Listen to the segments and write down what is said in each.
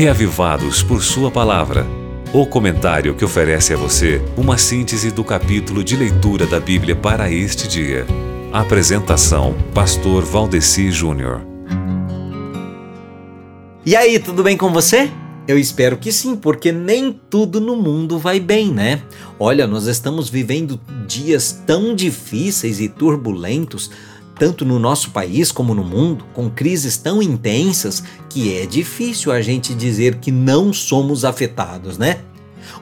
Reavivados por Sua Palavra. O comentário que oferece a você uma síntese do capítulo de leitura da Bíblia para este dia. Apresentação: Pastor Valdeci Júnior. E aí, tudo bem com você? Eu espero que sim, porque nem tudo no mundo vai bem, né? Olha, nós estamos vivendo dias tão difíceis e turbulentos, tanto no nosso país como no mundo, com crises tão intensas que é difícil a gente dizer que não somos afetados, né?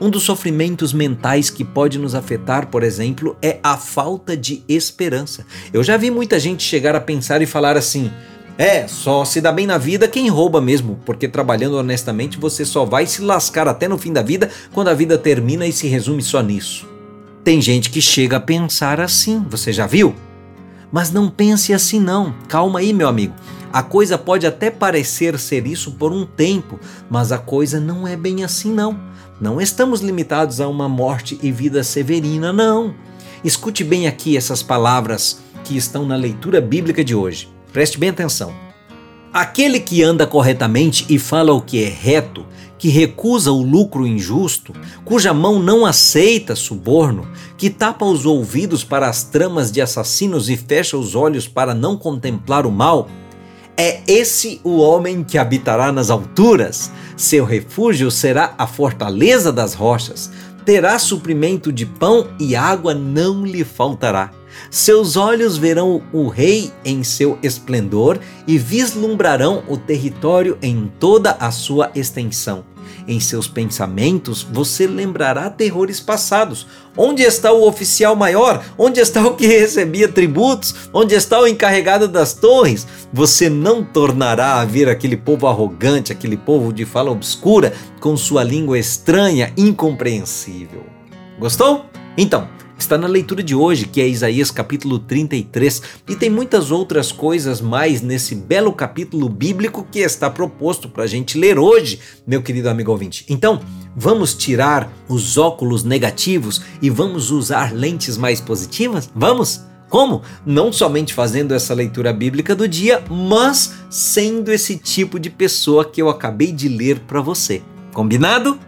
Um dos sofrimentos mentais que pode nos afetar, por exemplo, é a falta de esperança. Eu já vi muita gente chegar a pensar e falar assim: é, só se dá bem na vida quem rouba mesmo, porque trabalhando honestamente você só vai se lascar até no fim da vida quando a vida termina e se resume só nisso. Tem gente que chega a pensar assim, você já viu? Mas não pense assim não. Calma aí, meu amigo. A coisa pode até parecer ser isso por um tempo, mas a coisa não é bem assim não. Não estamos limitados a uma morte e vida severina, não. Escute bem aqui essas palavras que estão na leitura bíblica de hoje. Preste bem atenção. Aquele que anda corretamente e fala o que é reto, que recusa o lucro injusto, cuja mão não aceita suborno, que tapa os ouvidos para as tramas de assassinos e fecha os olhos para não contemplar o mal, é esse o homem que habitará nas alturas. Seu refúgio será a fortaleza das rochas. Terá suprimento de pão e água não lhe faltará. Seus olhos verão o rei em seu esplendor e vislumbrarão o território em toda a sua extensão. Em seus pensamentos você lembrará terrores passados. Onde está o oficial maior? Onde está o que recebia tributos? Onde está o encarregado das torres? Você não tornará a ver aquele povo arrogante, aquele povo de fala obscura, com sua língua estranha, incompreensível. Gostou? Então, está na leitura de hoje, que é Isaías capítulo 33, e tem muitas outras coisas mais nesse belo capítulo bíblico que está proposto para a gente ler hoje, meu querido amigo ouvinte. Então, vamos tirar os óculos negativos e vamos usar lentes mais positivas? Vamos? Como? Não somente fazendo essa leitura bíblica do dia, mas sendo esse tipo de pessoa que eu acabei de ler para você. Combinado?